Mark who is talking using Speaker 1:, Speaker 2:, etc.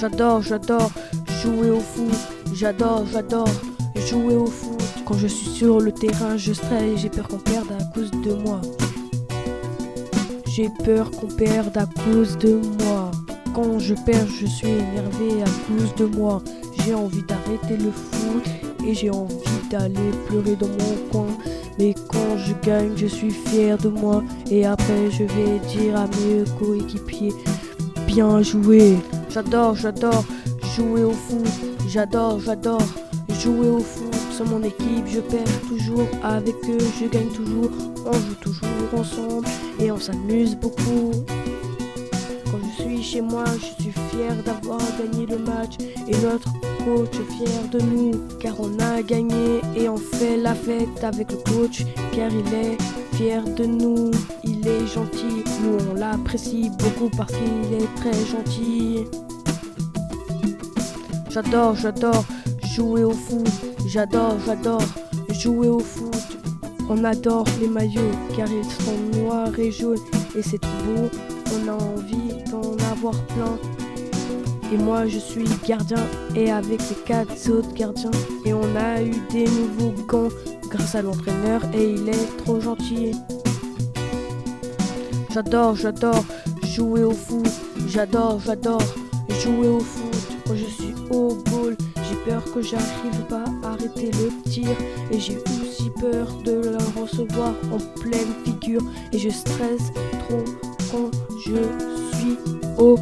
Speaker 1: J'adore, j'adore jouer au foot. J'adore, j'adore jouer au foot. Quand je suis sur le terrain, je stresse, j'ai peur qu'on perde à cause de moi. J'ai peur qu'on perde à cause de moi. Quand je perds, je suis énervé à cause de moi. J'ai envie d'arrêter le foot et j'ai envie d'aller pleurer dans mon coin. Mais quand je gagne, je suis fier de moi. Et après, je vais dire à mes coéquipiers Bien joué. J'adore, j'adore jouer au foot. J'adore, j'adore jouer au foot. Sur mon équipe, je perds toujours avec eux. Je gagne toujours. On joue toujours ensemble et on s'amuse beaucoup. Chez moi, je suis fier d'avoir gagné le match et notre coach est fier de nous car on a gagné et on fait la fête avec le coach car il est fier de nous. Il est gentil, nous on l'apprécie beaucoup parce qu'il est très gentil. J'adore, j'adore jouer au foot. J'adore, j'adore jouer au foot. On adore les maillots car ils sont noirs et jaunes et c'est beau. On a envie d'en avoir plein. Et moi je suis gardien et avec les quatre autres gardiens. Et on a eu des nouveaux gants grâce à l'entraîneur et il est trop gentil. J'adore, j'adore jouer au foot. J'adore, j'adore jouer au foot. Quand je suis au goal, j'ai peur que j'arrive pas à arrêter le tir. Et j'ai aussi peur de le recevoir en pleine figure. Et je stresse trop je suis au.